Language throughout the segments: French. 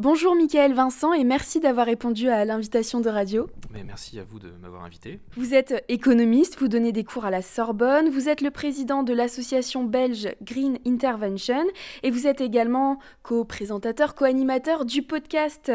Bonjour Michael Vincent et merci d'avoir répondu à l'invitation de radio. Mais merci à vous de m'avoir invité. Vous êtes économiste, vous donnez des cours à la Sorbonne, vous êtes le président de l'association belge Green Intervention et vous êtes également co-présentateur, co-animateur du podcast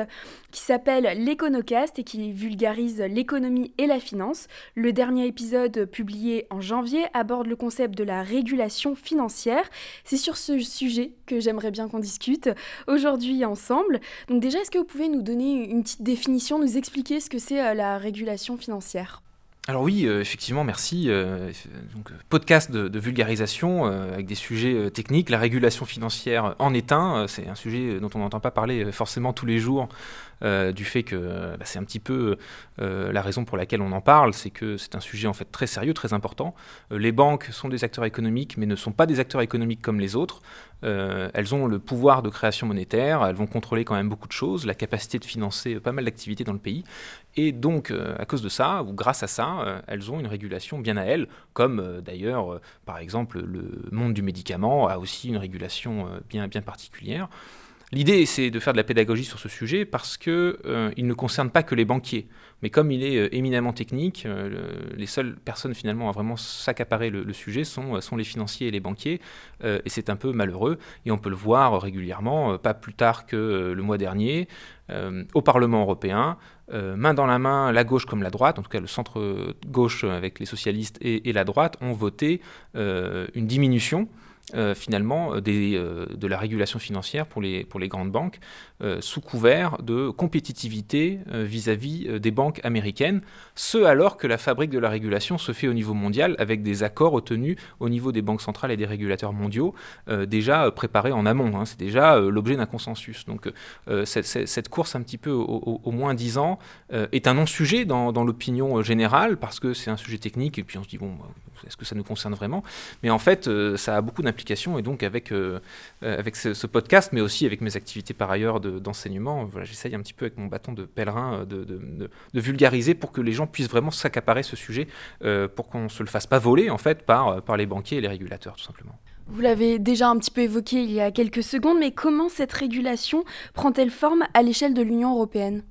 qui s'appelle l'Econocast et qui vulgarise l'économie et la finance. Le dernier épisode publié en janvier aborde le concept de la régulation financière. C'est sur ce sujet que j'aimerais bien qu'on discute aujourd'hui ensemble. Donc déjà, est-ce que vous pouvez nous donner une petite définition, nous expliquer ce que c'est euh, la régulation financière? Alors oui, euh, effectivement, merci. Euh, podcast de, vulgarisation avec des sujets techniques. La régulation financière en est un. c'est un sujet dont on n'entend pas parler forcément tous les jours du fait que bah, c'est un petit peu euh, la raison pour laquelle on en parle, c'est que c'est un sujet en fait très sérieux, très important. Euh, les banques sont des acteurs économiques, mais ne sont pas des acteurs économiques comme les autres. elles ont le pouvoir de création monétaire, elles vont contrôler quand même beaucoup de choses, la capacité de financer pas mal d'activités dans le pays. Et donc, à cause de ça, ou grâce à ça, elles ont une régulation bien à elles, comme d'ailleurs, par exemple, le monde du médicament a aussi une régulation bien, bien particulière. L'idée, c'est de faire de la pédagogie sur ce sujet parce qu'il euh, ne concerne pas que les banquiers. Mais comme il est euh, éminemment technique, euh, les seules personnes finalement à vraiment s'accaparer le, sujet sont, les financiers et les banquiers. et c'est un peu malheureux. Et on peut le voir régulièrement, pas plus tard que le mois dernier, au Parlement européen. main dans la main, la gauche comme la droite, en tout cas le centre gauche avec les socialistes et la droite, ont voté une diminution euh, finalement euh, euh, de la régulation financière pour les, grandes banques sous couvert de compétitivité vis-à-vis des banques américaines, ce alors que la fabrique de la régulation se fait au niveau mondial avec des accords obtenus au niveau des banques centrales et des régulateurs mondiaux déjà préparés en amont. Hein. C'est déjà l'objet d'un consensus. Donc cette, course un petit peu au, moins 10 ans est un non-sujet dans, dans l'opinion générale parce que c'est un sujet technique et puis on se dit bon est-ce que ça nous concerne vraiment? Mais en fait, euh, ça a beaucoup d'implications et donc avec, euh, euh, avec ce, podcast, mais aussi avec mes activités par ailleurs d'enseignement, voilà, j'essaye un petit peu avec mon bâton de pèlerin de, de, vulgariser pour que les gens puissent vraiment s'accaparer ce sujet, pour qu'on ne se le fasse pas voler en fait par, par les banquiers et les régulateurs tout simplement. Vous l'avez déjà un petit peu évoqué il y a quelques secondes, mais comment cette régulation prend-elle forme à l'échelle de l'Union européenne?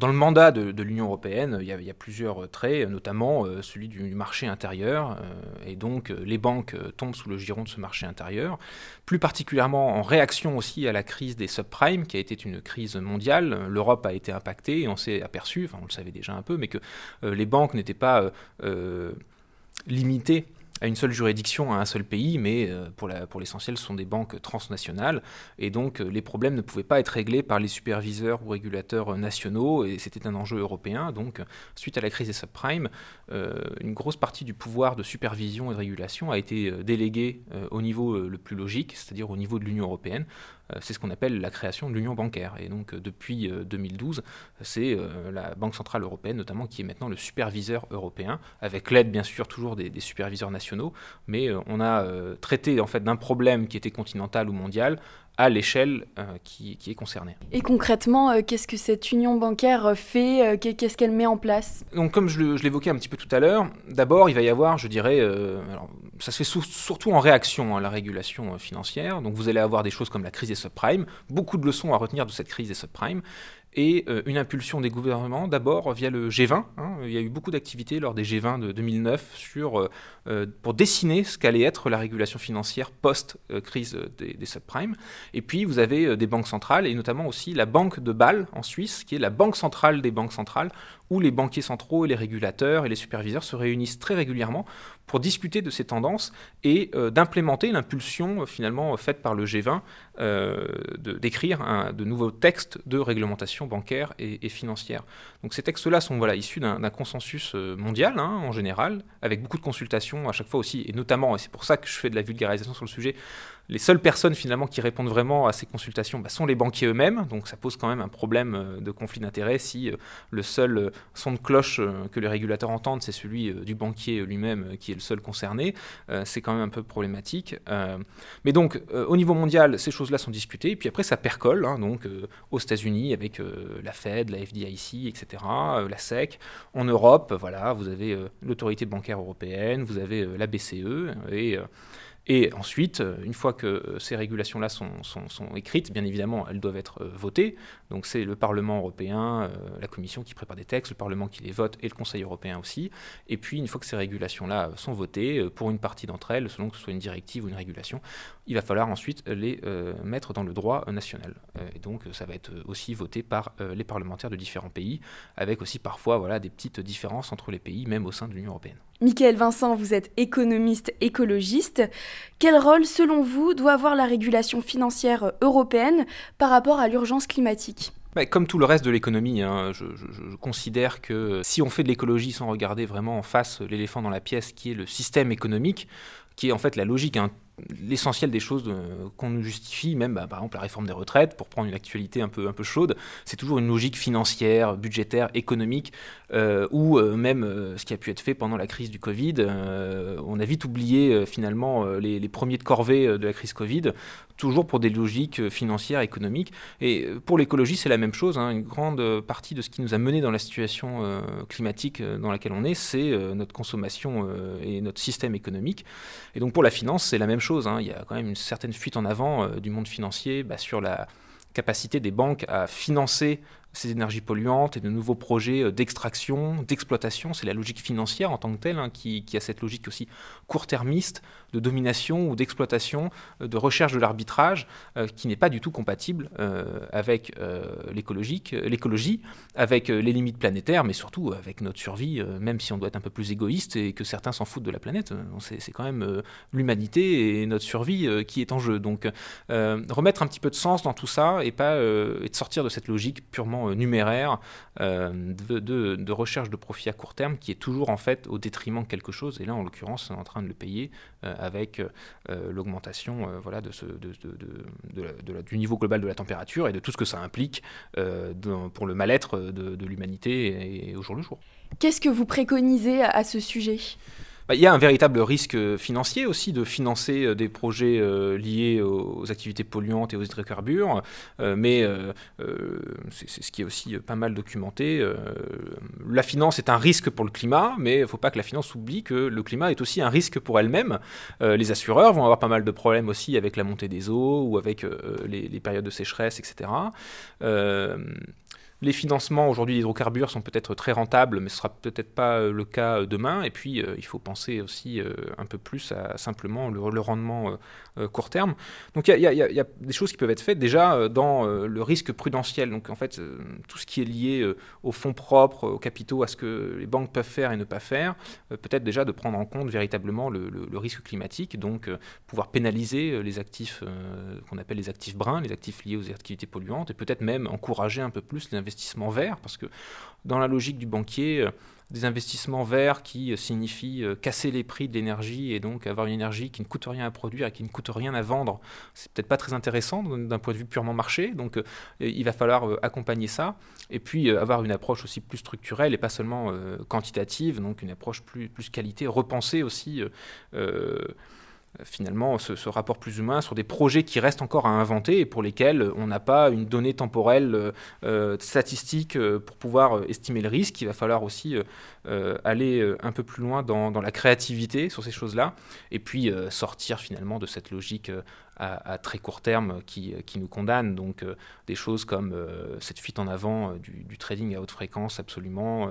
Dans le mandat de, l'Union européenne, il y, a, plusieurs traits, notamment euh, celui du marché intérieur, euh, et donc euh, les banques tombent sous le giron de ce marché intérieur, plus particulièrement en réaction aussi à la crise des subprimes, qui a été une crise mondiale. L'Europe a été impactée, et on s'est aperçu, enfin on le savait déjà un peu, mais que les banques n'étaient pas limitées à une seule juridiction, à un seul pays, mais euh, pour l'essentiel, ce sont des banques transnationales, et donc euh, les problèmes ne pouvaient pas être réglés par les superviseurs ou régulateurs nationaux, et c'était un enjeu européen. Donc, suite à la crise des subprimes, euh, une grosse partie du pouvoir de supervision et de régulation a été déléguée au niveau le plus logique, c'est-à-dire au niveau de l'Union européenne, euh, c'est ce qu'on appelle la création de l'union bancaire. Et donc euh, depuis 2012, euh, c'est la Banque Centrale Européenne notamment qui est maintenant le superviseur européen, avec l'aide bien sûr toujours des, superviseurs nationaux, mais on a traité en fait d'un problème qui était continental ou mondial à l'échelle qui, est concernée. Et concrètement, qu'est-ce que cette union bancaire fait Qu'est-ce qu'elle met en place? Donc, comme je l'évoquais un petit peu tout à l'heure, d'abord, il va y avoir, je dirais, ça se fait surtout en réaction à la régulation financière. Donc, vous allez avoir des choses comme la crise des subprimes, beaucoup de leçons à retenir de cette crise des subprimes, et euh, une impulsion des gouvernements, d'abord via le G20. Hein. il y a eu beaucoup d'activités lors des G20 de 2009 sur, euh, euh, pour dessiner ce qu'allait être la régulation financière post-crise des, des, subprimes. Et puis vous avez des banques centrales, et notamment aussi la Banque de Bâle en Suisse, qui est la banque centrale des banques centrales, où les banquiers centraux et les régulateurs et les superviseurs se réunissent très régulièrement pour discuter de ces tendances et d'implémenter l'impulsion finalement faite par le G20 d'écrire de nouveaux textes de réglementation bancaire et, financière. Donc ces textes-là sont voilà, issus d'un consensus euh, mondial hein, en général, avec beaucoup de consultations à chaque fois aussi, et notamment, et c'est pour ça que je fais de la vulgarisation sur le sujet, les seules personnes finalement qui répondent vraiment à ces consultations bah, sont les banquiers eux-mêmes, donc ça pose quand même un problème euh, de conflit d'intérêts si euh, le seul son de cloche que les régulateurs entendent, c'est celui du banquier lui-même qui est le seul concerné, c'est quand même un peu problématique. mais donc au niveau mondial, ces choses-là sont discutées, et puis après ça percole, hein, donc aux États-Unis avec la Fed, la FDIC, etc., la SEC. En Europe, voilà, vous avez l'autorité bancaire européenne, vous avez la BCE, et Et ensuite, une fois que ces régulations-là sont, écrites, bien évidemment, elles doivent être votées. Donc c'est le Parlement européen, la Commission qui prépare des textes, le Parlement qui les vote et le Conseil européen aussi. Et puis, une fois que ces régulations-là sont votées, pour une partie d'entre elles, selon que ce soit une directive ou une régulation, il va falloir ensuite les mettre dans le droit national. Et donc, ça va être aussi voté par les parlementaires de différents pays, avec aussi parfois voilà, des petites différences entre les pays, même au sein de l'Union européenne. Michael Vincent, vous êtes économiste écologiste. Quel rôle, selon vous, doit avoir la régulation financière européenne par rapport à l'urgence climatique? Bah, comme tout le reste de l'économie, hein, je, considère que si on fait de l'écologie sans regarder vraiment en face l'éléphant dans la pièce qui est le système économique, qui est en fait la logique, hein, l'essentiel des choses euh, qu'on nous justifie, même bah, par exemple la réforme des retraites, pour prendre une actualité un peu, un peu chaude, c'est toujours une logique financière, budgétaire, économique, euh, ou euh, même ce qui a pu être fait pendant la crise du Covid. on a vite oublié finalement les, premiers de corvée de la crise Covid, toujours pour des logiques financières, économiques. Et pour l'écologie, c'est la même chose. Hein. Une grande partie de ce qui nous a mené dans la situation climatique dans laquelle on est, c'est notre consommation et notre système économique. Et donc pour la finance, c'est la même chose Hein. Il y a quand même une certaine fuite en avant euh, du monde financier bah, sur la capacité des banques à financer ces énergies polluantes et de nouveaux projets euh, d'extraction, d'exploitation. C'est la logique financière en tant que telle hein, qui, a cette logique aussi court-termiste de domination ou d'exploitation, euh, de recherche de l'arbitrage, euh, qui n'est pas du tout compatible avec l'écologie, avec les limites planétaires, mais surtout avec notre survie, même si on doit être un peu plus égoïste et que certains s'en foutent de la planète. C'est quand même l'humanité et notre survie qui est en jeu. Donc remettre un petit peu de sens dans tout ça et, pas, et de sortir de cette logique purement euh, numéraire euh, de, recherche de profit à court terme qui est toujours en fait au détriment de quelque chose. Et là, en l'occurrence, on est en train de le payer euh, avec l'augmentation voilà, du niveau global de la température et de tout ce que ça implique pour le mal-être de, l'humanité et, au jour le jour. Qu'est-ce que vous préconisez à ce sujet? Bah, il y a un véritable risque financier aussi de financer euh, des projets euh, liés aux activités polluantes et aux hydrocarbures, euh, mais c'est ce qui est aussi pas mal documenté. la finance est un risque pour le climat, mais il ne faut pas que la finance oublie que le climat est aussi un risque pour elle-même. les assureurs vont avoir pas mal de problèmes aussi avec la montée des eaux ou avec les, périodes de sécheresse, etc. Les financements aujourd'hui d'hydrocarbures sont peut-être très rentables, mais ce sera peut-être pas euh, le cas euh, demain. Et puis, euh, il faut penser aussi un peu plus à simplement le, rendement court terme. Donc, il y, a des choses qui peuvent être faites déjà dans le risque prudentiel. Donc, en fait, tout ce qui est lié aux fonds propres, aux capitaux, à ce que les banques peuvent faire et ne pas faire, peut-être déjà de prendre en compte véritablement le, le risque climatique, donc pouvoir pénaliser les actifs qu'on appelle les actifs bruns, les actifs liés aux activités polluantes, et peut-être même encourager un peu plus les investissements verts, parce que dans la logique du banquier, euh, des investissements verts qui euh, signifient euh, casser les prix de l'énergie et donc avoir une énergie qui ne coûte rien à produire et qui ne coûte rien à vendre, c'est peut-être pas très intéressant d'un point de vue purement marché. Donc il va falloir accompagner ça et puis avoir une approche aussi plus structurelle et pas seulement quantitative, donc une approche plus, plus qualité, repenser aussi finalement ce, rapport plus humain sur des projets qui restent encore à inventer et pour lesquels on n'a pas une donnée temporelle euh, euh, statistique euh, pour pouvoir estimer le risque. Il va falloir aussi aller un peu plus loin dans, la créativité sur ces choses-là et puis sortir finalement de cette logique à, très court terme qui, nous condamne. Donc euh, des choses comme euh, cette fuite en avant euh, du, trading à haute fréquence, absolument.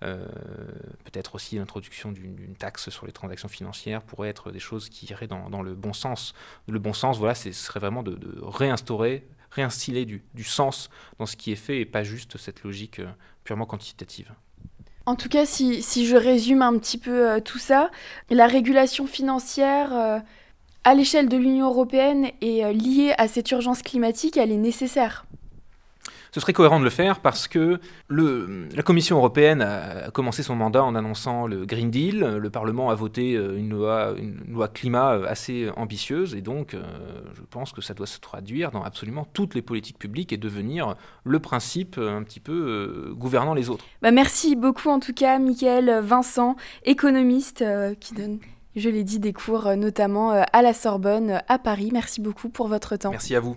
Peut-être aussi l'introduction d'une taxe sur les transactions financières pourrait être des choses qui dans, le bon sens. Le bon sens, voilà, ce serait vraiment de, réinstaurer, réinstiller du, du, sens dans ce qui est fait et pas juste cette logique purement quantitative. En tout cas, si, si, je résume un petit peu tout ça, la régulation financière, à l'échelle de l'Union européenne euh, liée à cette urgence climatique, elle est nécessaire. Ce serait cohérent de le faire parce que le, la Commission européenne a commencé son mandat en annonçant le Green Deal. Le Parlement a voté euh, une loi, une loi climat euh, assez ambitieuse et donc je pense que ça doit se traduire dans absolument toutes les politiques publiques et devenir le principe un petit peu gouvernant les autres. Bah merci beaucoup en tout cas, Michael Vincent, économiste qui donne je l'ai dit, des cours euh, notamment euh, à la Sorbonne, euh, à Paris. Merci beaucoup pour votre temps. Merci à vous.